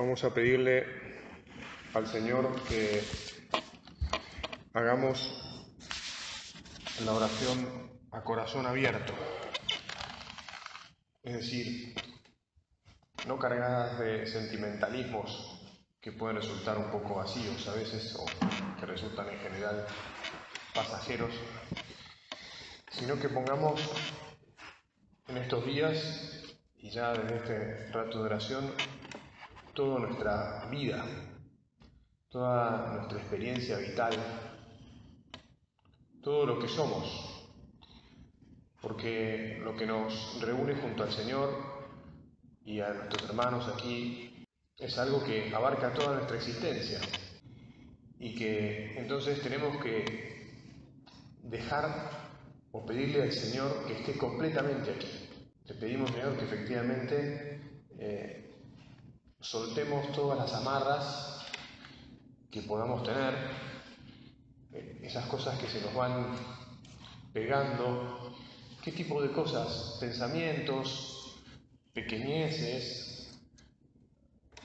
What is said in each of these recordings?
Vamos a pedirle al Señor que hagamos la oración a corazón abierto, es decir, no cargadas de sentimentalismos que pueden resultar un poco vacíos a veces o que resultan en general pasajeros, sino que pongamos en estos días y ya desde este rato de oración toda nuestra vida, toda nuestra experiencia vital, todo lo que somos, porque lo que nos reúne junto al Señor y a nuestros hermanos aquí es algo que abarca toda nuestra existencia y que entonces tenemos que dejar o pedirle al Señor que esté completamente aquí. Le pedimos, Señor, que efectivamente eh, soltemos todas las amarras que podamos tener, eh, esas cosas que se nos van pegando, qué tipo de cosas, pensamientos, pequeñeces,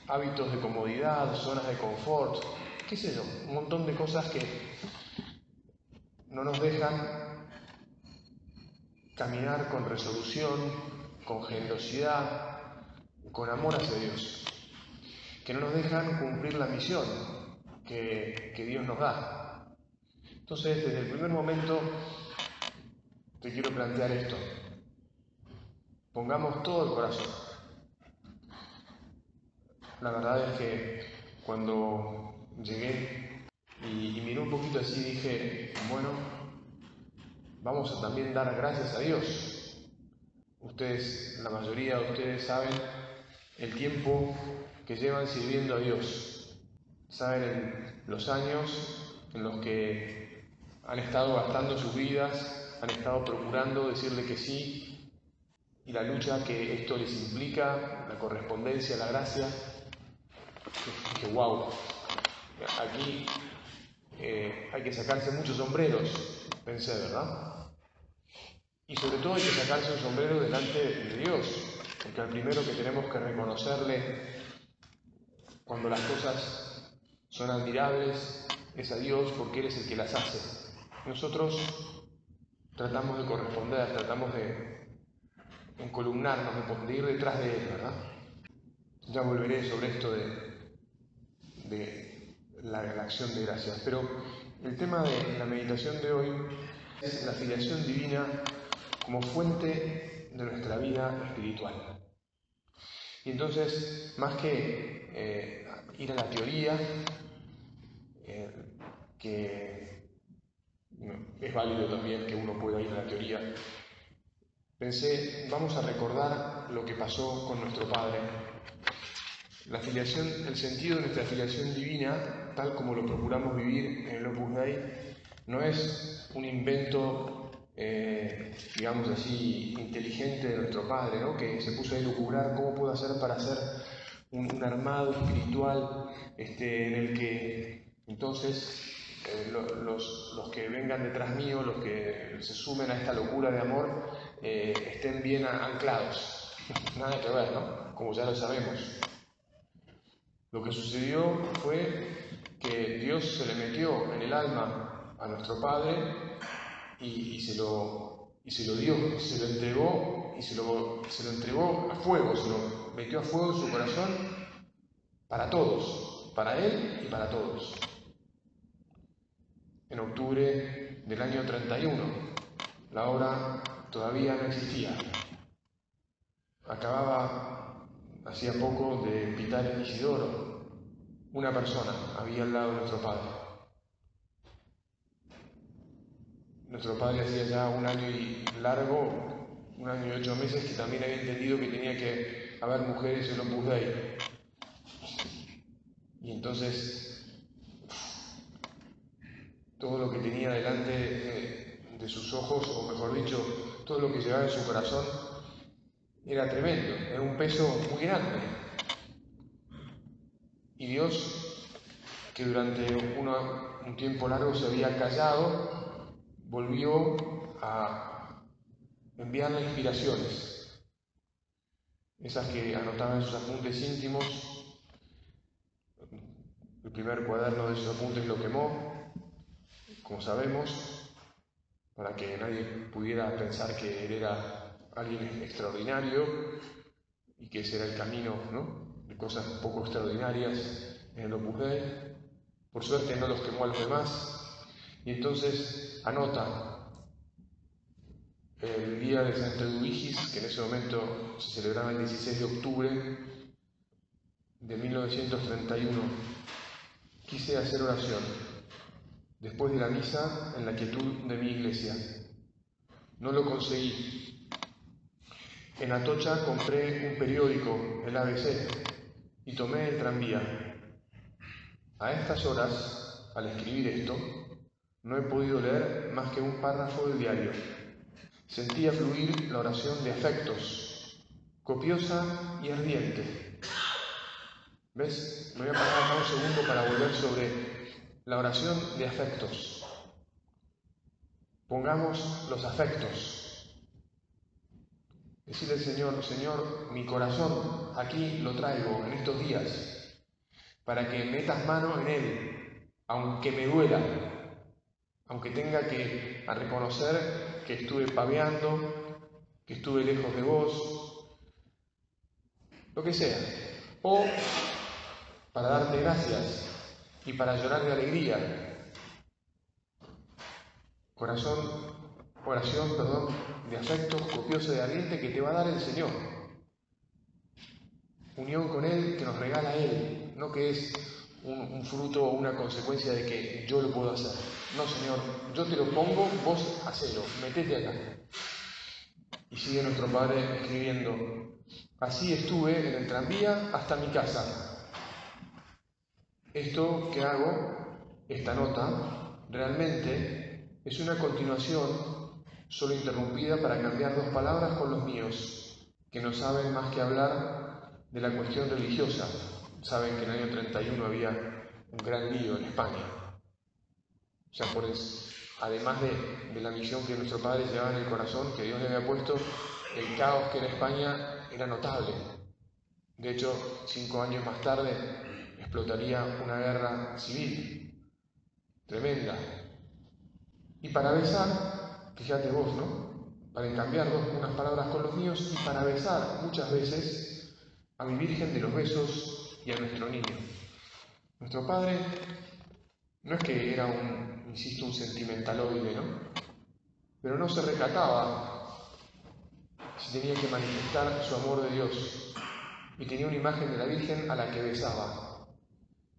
hábitos de comodidad, zonas de confort, qué sé yo, un montón de cosas que no nos dejan caminar con resolución, con generosidad, con amor hacia Dios que no nos dejan cumplir la misión que, Dios nos da. Entonces, desde el primer momento, te quiero plantear esto. Pongamos todo el corazón. La verdad es que cuando llegué y, y, miré un poquito así, dije, bueno, vamos a también dar gracias a Dios. Ustedes, la mayoría de ustedes saben el tiempo que llevan sirviendo a Dios. Saben los años en los que han estado gastando sus vidas, han estado procurando decirle que sí, y la lucha que esto les implica, la correspondencia, la gracia. Que wow, aquí eh, hay que sacarse muchos sombreros, pensé, ¿verdad? Y sobre todo hay que sacarse un sombrero delante de Dios, porque al primero que tenemos que reconocerle cuando las cosas son admirables, es a Dios porque Él es el que las hace. Nosotros tratamos de corresponder, tratamos de encolumnarnos, de ir detrás de Él, ¿verdad? Ya volveré sobre esto de, la, la acción de gracias. Pero el tema de la meditación de hoy es la filiación divina como fuente de nuestra vida espiritual. Y entonces, más que eh, ir a la teoría, eh, que es válido también que uno pueda ir a la teoría, pensé, vamos a recordar lo que pasó con nuestro Padre. La filiación, el sentido de nuestra filiación divina, tal como lo procuramos vivir en el Opus Dei, no es un invento eh, digamos así, inteligente de nuestro Padre, ¿no? que se puso a elucubrar cómo puedo hacer para hacer un, armado espiritual este, en el que entonces eh, los, los, que vengan detrás mío, los que se sumen a esta locura de amor, eh, estén bien anclados. Nada que ver, ¿no? Como ya lo sabemos. Lo que sucedió fue que Dios se le metió en el alma a nuestro Padre y, se lo, y se lo dio, se lo entregó y se lo, se lo entregó a fuego, se lo metió a fuego en su corazón para todos, para él y para todos. En octubre del año 31, la obra todavía no existía. Acababa hacía poco de pitar el Isidoro. Una persona había al lado de nuestro padre. Nuestro padre hacía ya un año y largo, un año y ocho meses, que también había entendido que tenía que haber mujeres en Opus Dei. Y entonces, todo lo que tenía delante de, sus ojos, o mejor dicho, todo lo que llevaba en su corazón, era tremendo, era un peso muy grande. Y Dios, que durante un tiempo largo se había callado, volvió a enviarle inspiraciones, esas que anotaba en sus apuntes íntimos, primer cuaderno de esos apuntes lo quemó, como sabemos, para que nadie pudiera pensar que él era alguien extraordinario y que ese era el camino ¿no? de cosas poco extraordinarias en el Opus Dei. Por suerte no los quemó a los demás. Y entonces anota el día de Santo Eduvigis, que en ese momento se celebraba el 16 de octubre de 1931, quise hacer oración después de la misa en la quietud de mi iglesia. No lo conseguí. En Atocha compré un periódico, el ABC, y tomé el tranvía. A estas horas, al escribir esto, no he podido leer más que un párrafo del diario. Sentía fluir la oración de afectos, copiosa y ardiente. ¿Ves? Me voy a parar acá un segundo para volver sobre la oración de afectos. Pongamos los afectos. Decirle al Señor, Señor, mi corazón aquí lo traigo en estos días, para que metas mano en él, aunque me duela, aunque tenga que reconocer que estuve paveando, que estuve lejos de vos, lo que sea. O para darte gracias y para llorar de alegría. Corazón, oración, perdón, de afecto copioso de ardiente que te va a dar el Señor. Unión con Él que nos regala Él, no que es un, fruto o una consecuencia de que yo lo puedo hacer. No, Señor, yo te lo pongo, vos hacelo, metete acá. Y sigue nuestro Padre escribiendo, así estuve en el tranvía hasta mi casa. Esto que hago, esta nota, realmente es una continuación solo interrumpida para cambiar dos palabras con los míos, que no saben más que hablar de la cuestión religiosa, Saben que en el año 31 había un gran lío en España. O sea, por además de, de, la misión que nuestro Padre llevaba en el corazón, que Dios le había puesto, el caos que en España era notable. De hecho, cinco años más tarde una guerra civil tremenda. Y para besar, fíjate vos, ¿no? Para cambiar dos, unas palabras con los míos y para besar muchas veces a mi Virgen de los besos y a nuestro niño. Nuestro padre no es que era un, insisto, un sentimentaloide, ¿no? Pero no se recataba si tenía que manifestar su amor de Dios y tenía una imagen de la Virgen a la que besaba.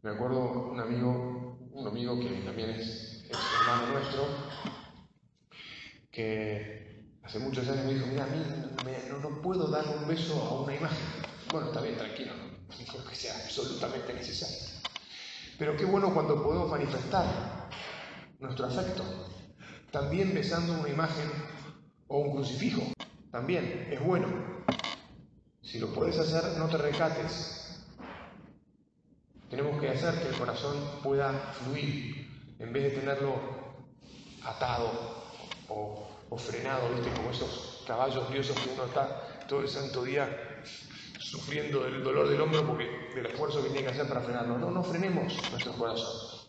Me acuerdo un amigo, un amigo que también es, hermano nuestro, que hace muchos años me dijo, mira, a mí no, no puedo dar un beso a una imagen. Bueno, está bien, tranquilo, ¿no? no que sea absolutamente necesario. Pero qué bueno cuando podemos manifestar nuestro afecto, también besando una imagen o un crucifijo, también es bueno. Si lo puedes hacer, no te recates. Tenemos que hacer que el corazón pueda fluir, en vez de tenerlo atado o, frenado, ¿viste? Como esos caballos diosos que uno está todo el santo día sufriendo el dolor del hombro porque del esfuerzo que tiene que hacer para frenarlo. No, no frenemos nuestro corazón.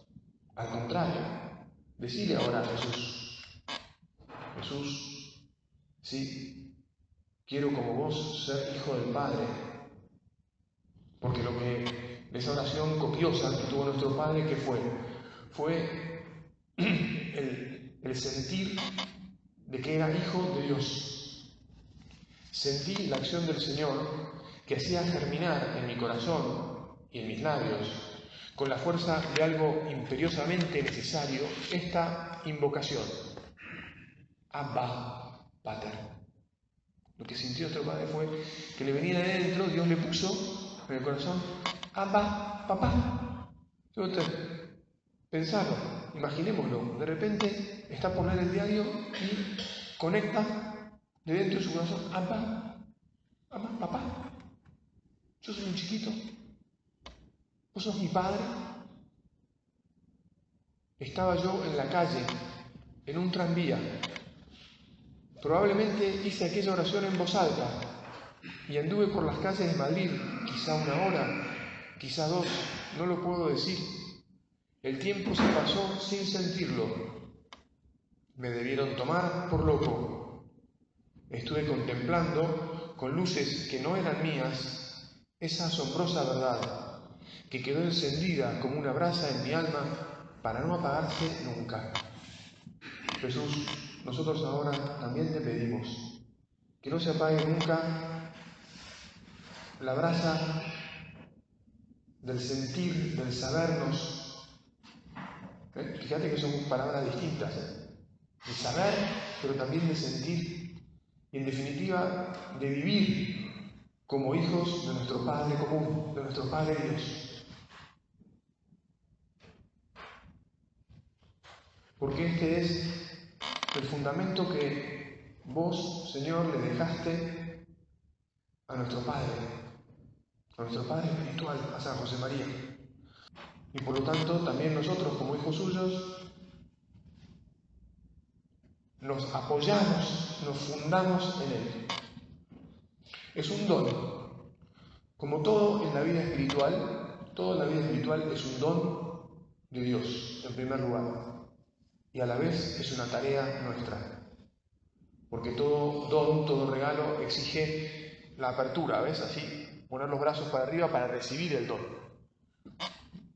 Al contrario, decide ahora a Jesús, Jesús, sí, quiero como vos ser hijo del Padre. Porque lo que, esa oración copiosa que tuvo nuestro Padre, ¿qué fue? Fue el, el sentir de que era hijo de Dios. Sentí la acción del Señor que hacía germinar en mi corazón y en mis labios, con la fuerza de algo imperiosamente necesario, esta invocación. Abba, Pater. Lo que sintió nuestro padre fue que le venía de dentro, Dios le puso en el corazón, Abba, papá. Pensarlo, imaginémoslo, de repente está por leer el diario y conecta de dentro de su corazón, Abba, Abba, papá. Yo soy un chiquito. Vos sos mi padre. Estaba yo en la calle, en un tranvía. Probablemente hice aquella oración en voz alta y anduve por las calles de Madrid, quizá una hora, quizá dos, no lo puedo decir. El tiempo se pasó sin sentirlo. Me debieron tomar por loco. Estuve contemplando, con luces que no eran mías, esa asombrosa verdad que quedó encendida como una brasa en mi alma para no apagarse nunca. Jesús, nosotros ahora también te pedimos que no se apague nunca la brasa del sentir, del sabernos. Fíjate que son palabras distintas, ¿eh? de saber, pero también de sentir, y en definitiva de vivir como hijos de nuestro Padre común, de nuestro Padre Dios. Porque este es el fundamento que vos, Señor, le dejaste a nuestro Padre, a nuestro Padre espiritual, a San José María. Y por lo tanto, también nosotros, como hijos suyos, nos apoyamos, nos fundamos en Él. Es un don. Como todo en la vida espiritual, todo en la vida espiritual es un don de Dios, en primer lugar y a la vez es una tarea nuestra. Porque todo don, todo regalo exige la apertura, ¿ves? Así, poner los brazos para arriba para recibir el don.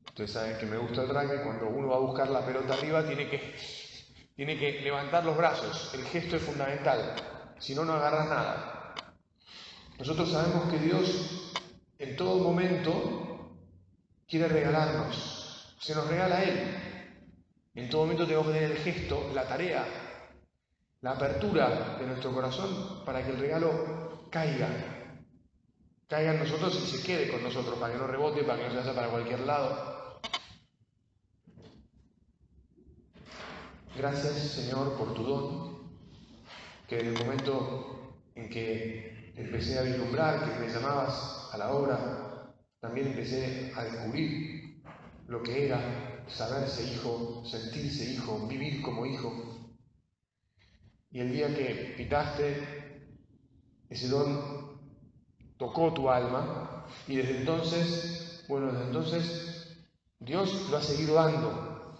Ustedes saben que me gusta el rugby, cuando uno va a buscar la pelota arriba tiene que, tiene que levantar los brazos, el gesto es fundamental, si no, no agarras nada. Nosotros sabemos que Dios en todo momento quiere regalarnos, se nos regala a Él, en todo momento tenemos que tener el gesto, la tarea, la apertura de nuestro corazón para que el regalo caiga. Caiga nosotros y se quede con nosotros, para que no rebote, para que no se vaya para cualquier lado. Gracias, Señor, por tu don, que en el momento en que empecé a vislumbrar, que me llamabas a la obra, también empecé a descubrir lo que era saberse hijo, sentirse hijo, vivir como hijo. Y el día que pitaste, ese don tocó tu alma y desde entonces, bueno, desde entonces Dios lo ha seguido dando.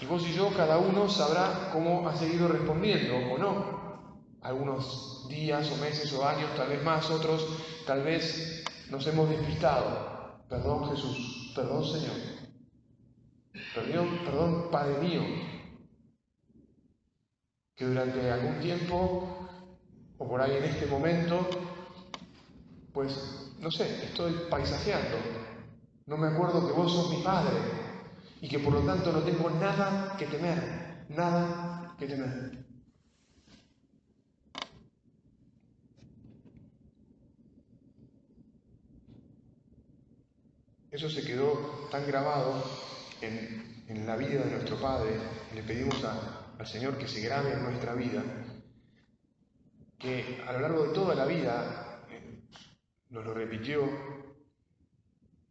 Y vos y yo, cada uno sabrá cómo ha seguido respondiendo o no. Algunos días o meses o años, tal vez más, otros tal vez nos hemos despistado. Perdón Jesús, perdón Señor. Perdón, perdón, Padre mío, que durante algún tiempo, o por ahí en este momento, pues, no sé, estoy paisajeando. No me acuerdo que vos sos mi Padre y que por lo tanto no tengo nada que temer, nada que temer. Eso se quedó tan grabado en, la vida de nuestro Padre, le pedimos al Señor que se grabe en nuestra vida, que a lo largo de toda la vida nos lo repitió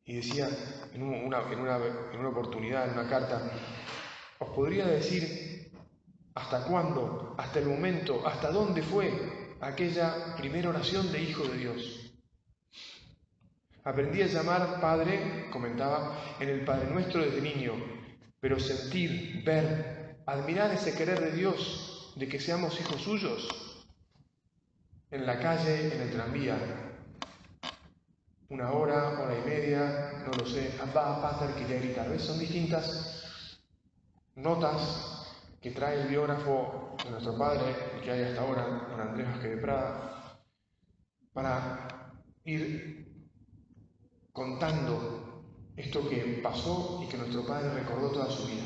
y decía en una, en, una, en una oportunidad, en una carta, os podría decir hasta cuándo, hasta el momento, hasta dónde fue aquella primera oración de Hijo de Dios. Aprendí a llamar Padre, comentaba, en el Padre Nuestro desde niño, pero sentir, ver, admirar ese querer de Dios, de que seamos hijos suyos, en la calle, en el tranvía, una hora, hora y media, no lo sé, Abba, Pater, quería gritar. ¿Ves? Son distintas notas que trae el biógrafo de nuestro padre, que hay hasta ahora, don Andrés Vázquez de Prada, para ir contando esto que pasó y que nuestro Padre recordó toda su vida.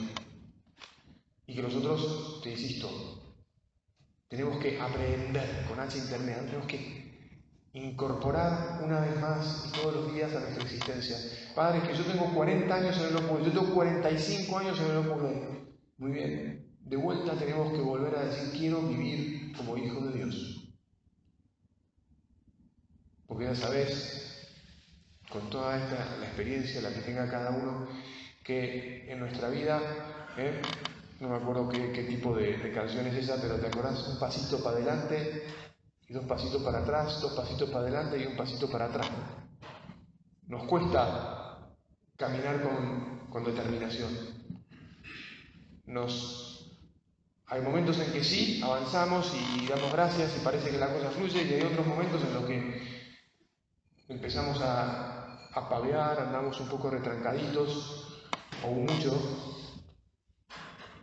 Y que nosotros, te insisto, tenemos que aprender con H intermedia, tenemos que incorporar una vez más y todos los días a nuestra existencia. Padre, que yo tengo 40 años en el Opus yo tengo 45 años en el Opus Muy bien, de vuelta tenemos que volver a decir, quiero vivir como hijo de Dios. Porque ya sabes con toda esta la experiencia, la que tenga cada uno, que en nuestra vida, ¿eh? no me acuerdo qué, tipo de, de, canción es esa, pero te acordás, un pasito para adelante y dos pasitos para atrás, dos pasitos para adelante y un pasito para atrás. Nos cuesta caminar con, con determinación. nos, hay momentos en que sí, avanzamos y damos gracias y parece que la cosa fluye y hay otros momentos en los que empezamos a, a pavear, andamos un poco retrancaditos o mucho.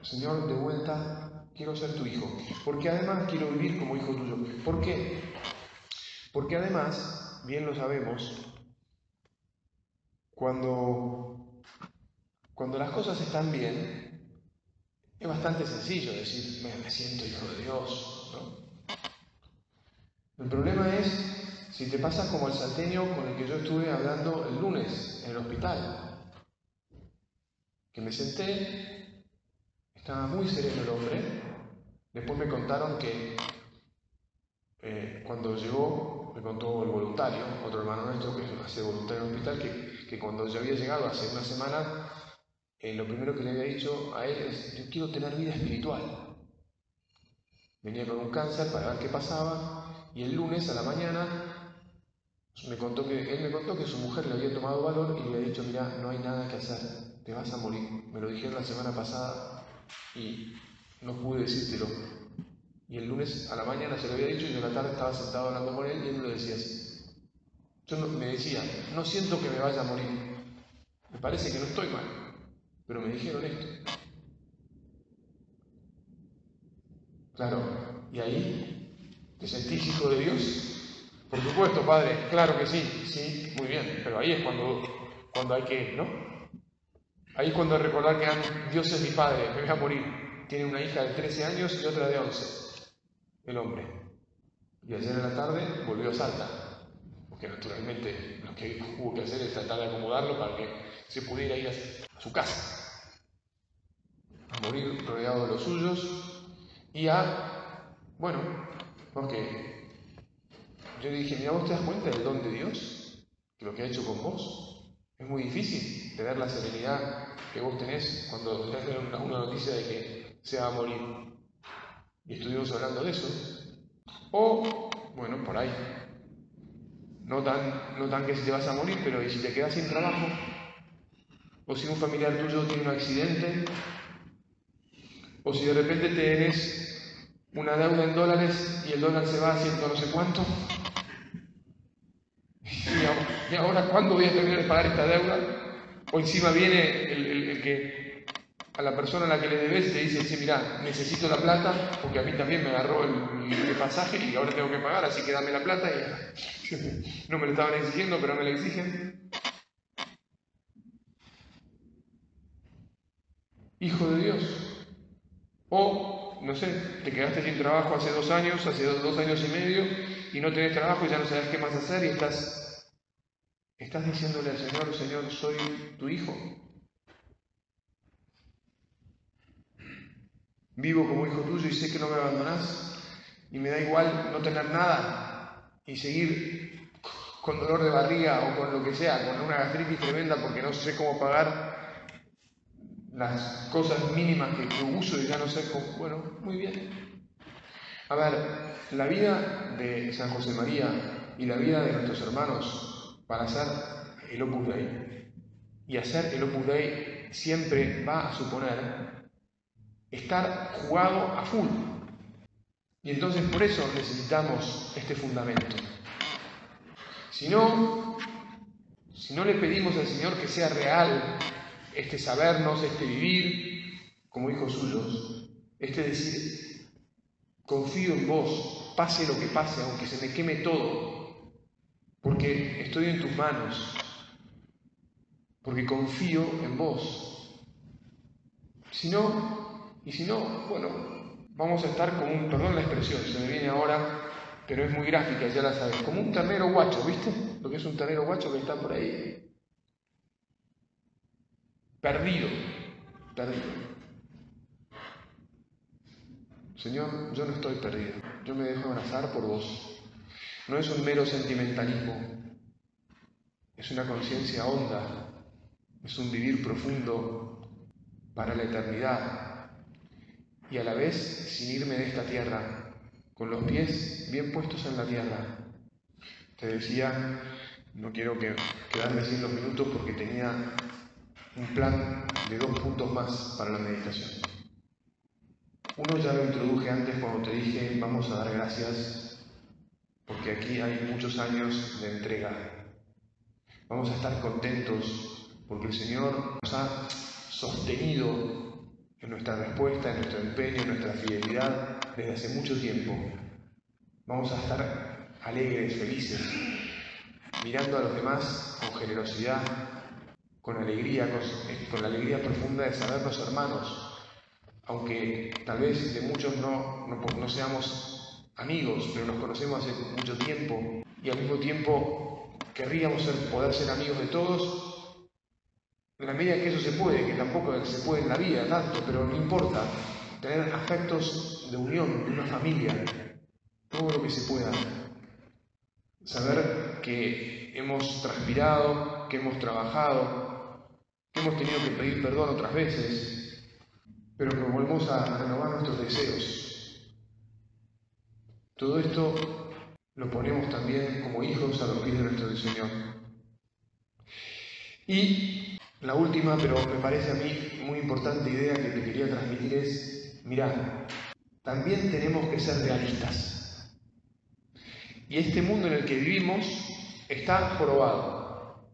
Señor, de vuelta, quiero ser tu hijo, porque además quiero vivir como hijo tuyo. ¿Por qué? Porque además, bien lo sabemos, cuando, cuando las cosas están bien, es bastante sencillo decir, me, siento hijo de Dios. El problema es si te pasa como el salteño con el que yo estuve hablando el lunes en el hospital, que me senté, estaba muy sereno el hombre, después me contaron que eh, cuando llegó, me contó el voluntario, otro hermano nuestro que hace voluntario en el hospital, que, que cuando ya había llegado hace una semana, eh, lo primero que le había dicho a él es, yo quiero tener vida espiritual. Venía con un cáncer para ver qué pasaba y el lunes a la mañana me contó que, él me contó que su mujer le había tomado valor y le había dicho, mira, no hay nada que hacer, te vas a morir. Me lo dijeron la semana pasada y no pude decírtelo, y el lunes a la mañana se lo había dicho y en la tarde estaba sentado hablando con él y él me lo decía así. Yo me decía, no siento que me vaya a morir. Me parece que no estoy mal, pero me dijeron esto. Claro, ¿y ahí? ¿Te sentís hijo de Dios? Por supuesto, Padre, claro que sí, sí, muy bien, pero ahí es cuando, cuando hay que, ¿no? Ahí es cuando recordar que Dios es mi Padre, me voy a morir. Tiene una hija de 13 años y otra de 11 el hombre. Y ayer en la tarde volvió a Salta, porque naturalmente lo que hubo que hacer es tratar de acomodarlo para que se pudiera ir a su casa, a morir rodeado de los suyos y a, bueno, porque yo le dije, mira, vos te das cuenta del don de Dios, que lo que ha hecho con vos. Es muy difícil tener la serenidad que vos tenés cuando tenés una, una noticia de que se va a morir y estuvimos hablando de eso. O, bueno, por ahí. No tan, no tan que si te vas a morir, pero ¿y si te quedas sin trabajo? O si un familiar tuyo tiene un accidente. O si de repente tienes una deuda en dólares y el dólar se va a ciento no sé cuánto. ¿Y ahora cuándo voy a terminar de pagar esta deuda? O encima viene el que a la persona a la que le debes te dice, sí, mira, necesito la plata porque a mí también me agarró el, pasaje y ahora tengo que pagar, así que dame la plata y no me lo estaban exigiendo, pero me la exigen. Hijo de Dios. O, no sé, te quedaste sin trabajo hace dos años, hace dos, años y medio, y no tenés trabajo y ya no sabes qué más hacer y estás, estás diciéndole al Señor, Señor, soy tu hijo, Vivo como hijo tuyo y sé que no me abandonás y me da igual no tener nada y seguir con dolor de barriga o con lo que sea, con una gastritis tremenda porque no sé cómo pagar las cosas mínimas que, uso y ya no sé cómo. Bueno, muy bien. A ver, la vida de San José María y la vida de nuestros hermanos para hacer el Opus Dei y hacer el Opus Dei siempre va a suponer estar jugado a full. Y entonces por eso necesitamos este fundamento. Si no, si no le pedimos al Señor que sea real este sabernos, este vivir como hijos suyos, este decir, confío en vos, pase lo que pase, aunque se me queme todo, porque estoy en tus manos, porque confío en vos. Si no, y si no, bueno, vamos a estar como un, perdón la expresión, se me viene ahora, pero es muy gráfica, ya la sabes, como un ternero guacho, ¿viste? Lo que es un ternero guacho que está por ahí. Perdido, perdido. Señor, yo no estoy perdido, yo me dejo abrazar por vos. No es un mero sentimentalismo, es una conciencia honda, es un vivir profundo para la eternidad, y a la vez sin irme de esta tierra, con los pies bien puestos en la tierra. Te decía, no quiero que quedarme sin los minutos porque tenía un plan de dos puntos más para la meditación. Uno ya lo introduje antes cuando te dije, vamos a dar gracias, porque aquí hay muchos años de entrega. Vamos a estar contentos porque el Señor nos ha sostenido en nuestra respuesta, en nuestro empeño, en nuestra fidelidad desde hace mucho tiempo. Vamos a estar alegres, felices, mirando a los demás con generosidad, con alegría, con, la alegría profunda de sabernos hermanos, aunque tal vez de muchos no, no, seamos amigos, pero nos conocemos hace mucho tiempo y al mismo tiempo querríamos poder ser amigos de todos en la medida que eso se puede, que tampoco se puede en la vida tanto, pero no importa, tener afectos de unión, de una familia, todo lo que se pueda. Saber que hemos transpirado, que hemos trabajado, que hemos tenido que pedir perdón otras veces, pero que volvemos a renovar nuestros deseos. Todo esto lo ponemos también como hijos a los pies de nuestro Señor. Y la última, pero me parece a mí muy importante idea que te quería transmitir es, mirá, también tenemos que ser realistas. Y este mundo en el que vivimos está probado.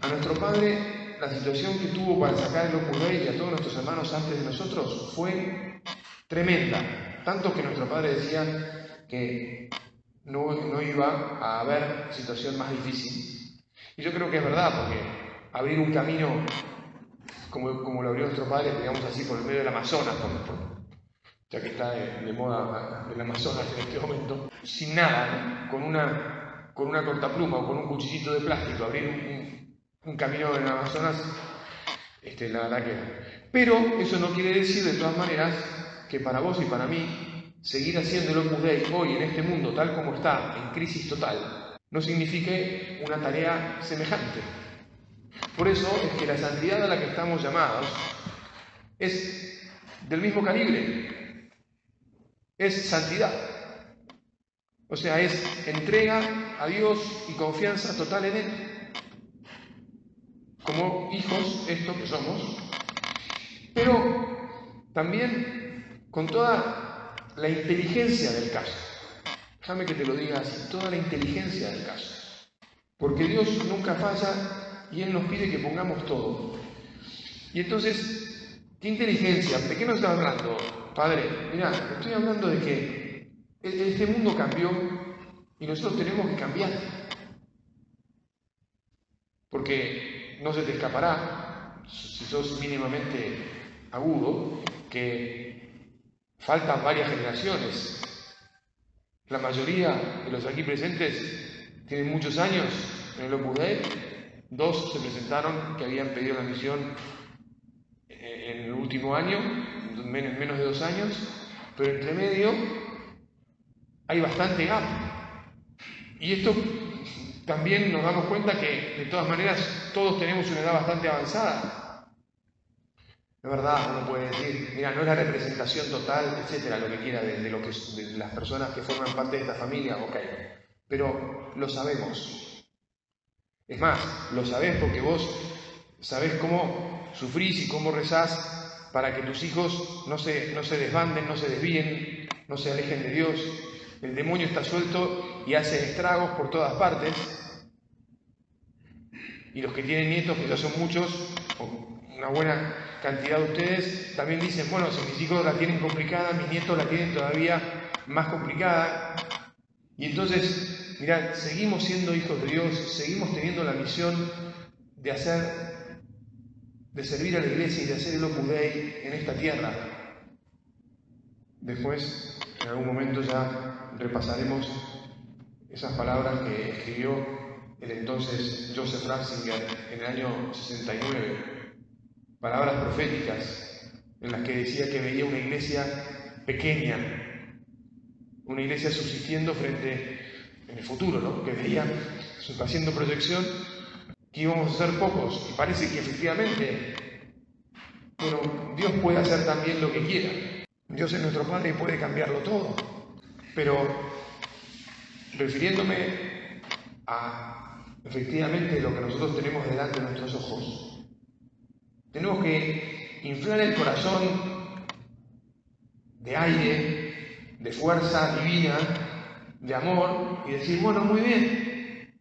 A nuestro padre, la situación que tuvo para sacar el Dei y a todos nuestros hermanos antes de nosotros fue tremenda. Tanto que nuestro padre decía que no, no iba a haber situación más difícil. Y yo creo que es verdad, porque abrir un camino como, lo abrió nuestro padre, digamos así, por el medio del Amazonas, ya que está de, moda el Amazonas en este momento, sin nada, con, una, con una o con un cuchillito de plástico, abrir un, camino en el Amazonas, este, la verdad que... Pero eso no quiere decir, de todas maneras, que para vos y para mí, seguir haciendo el Opus Dei hoy en este mundo tal como está, en crisis total, no signifique una tarea semejante. Por eso es que la santidad a la que estamos llamados es del mismo calibre. Es santidad. O sea, es entrega a Dios y confianza total en Él. Como hijos, esto que somos. Pero también con toda la inteligencia del caso. Déjame que te lo diga así, toda la inteligencia del caso. Porque Dios nunca falla y Él nos pide que pongamos todo. Y entonces, ¿qué inteligencia? ¿De qué nos está hablando, Padre? Mira, estoy hablando de que e-, este mundo cambió y nosotros tenemos que cambiar. Porque no se te escapará, si sos mínimamente agudo, que faltan varias generaciones. La mayoría de los aquí presentes tienen muchos años en el Opus Dos se presentaron que habían pedido la misión eh, en el último año, en menos de dos años, pero entre medio hay bastante gap. Y esto también nos damos cuenta que de todas maneras todos tenemos una edad bastante avanzada. Es verdad, uno puede decir, mira, no es la representación total, etcétera, lo que quiera de, lo que, de las personas que forman parte de esta familia, ok. Pero lo sabemos, es más, lo sabés porque vos sabés cómo sufrís y cómo rezás para que tus hijos no se, no se desbanden, no se desvíen, no se alejen de Dios. El demonio está suelto y hace estragos por todas partes. Y los que tienen nietos, que ya son muchos, una buena cantidad de ustedes, también dicen, bueno, si mis hijos la tienen complicada, mis nietos la tienen todavía más complicada. Y entonces Mirad, seguimos siendo hijos de Dios, seguimos teniendo la misión de hacer, de servir a la iglesia y de hacer el Opus Dei en esta tierra. Después, en algún momento ya repasaremos esas palabras que escribió el entonces Joseph Ratzinger en el año 69. Palabras proféticas en las que decía que veía una iglesia pequeña, una iglesia subsistiendo frente en el futuro, ¿no? que veía, haciendo proyección, que íbamos a ser pocos. Y parece que efectivamente, bueno, Dios puede hacer también lo que quiera. Dios es nuestro Padre y puede cambiarlo todo. Pero refiriéndome a efectivamente lo que nosotros tenemos delante de nuestros ojos, tenemos que inflar el corazón de aire, de fuerza divina, de amor, y decir, bueno, muy bien,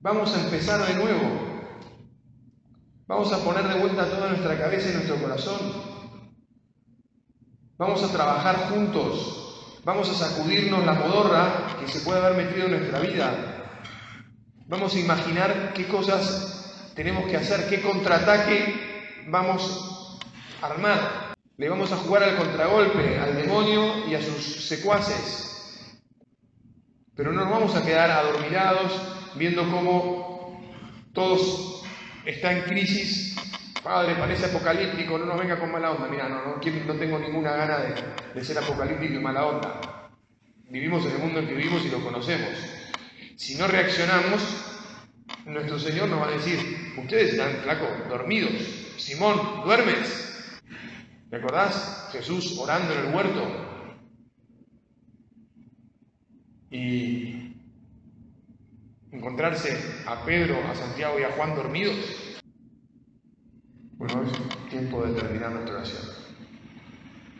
vamos a empezar de nuevo. Vamos a poner de vuelta toda nuestra cabeza y nuestro corazón. Vamos a trabajar juntos. Vamos a sacudirnos la modorra que se puede haber metido en nuestra vida. Vamos a imaginar qué cosas tenemos que hacer, qué contraataque vamos a armar. Le vamos a jugar al contragolpe al demonio y a sus secuaces. Pero no nos vamos a quedar adormilados viendo cómo todos está en crisis, padre, parece apocalíptico, no nos venga con mala onda. Mira, no, no, no tengo ninguna gana de, ser apocalíptico y mala onda. Vivimos en el mundo en que vivimos y lo conocemos. Si no reaccionamos, nuestro Señor nos va a decir, ustedes están, flaco, dormidos. Simón, ¿duermes? ¿Te acordás? Jesús orando en el huerto. Y encontrarse a Pedro, a Santiago y a Juan dormidos? Bueno, es tiempo de terminar nuestra oración.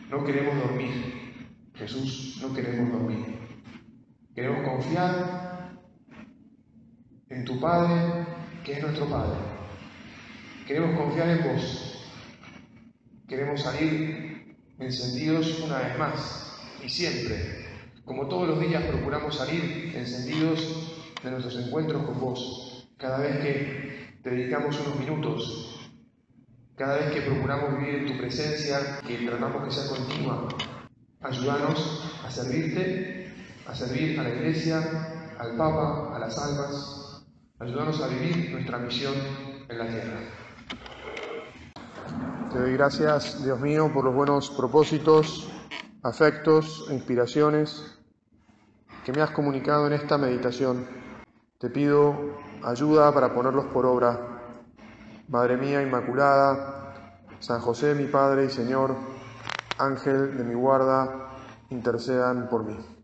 No queremos dormir. Jesús, no queremos dormir. Queremos confiar en tu Padre, que es nuestro Padre. Queremos confiar en vos. Queremos salir encendidos una vez más y siempre. Como todos los días procuramos salir encendidos de nuestros encuentros con vos, cada vez que te dedicamos unos minutos, cada vez que procuramos vivir en tu presencia, que tratamos que sea continua, ayúdanos a servirte, a servir a la iglesia, al Papa, a las almas, ayúdanos a vivir nuestra misión en la tierra. Te doy gracias, Dios mío, por los buenos propósitos, afectos e inspiraciones que me has comunicado en esta meditación. Te pido ayuda para ponerlos por obra. Madre mía Inmaculada, San José mi Padre y Señor, Ángel de mi guarda, intercedan por mí.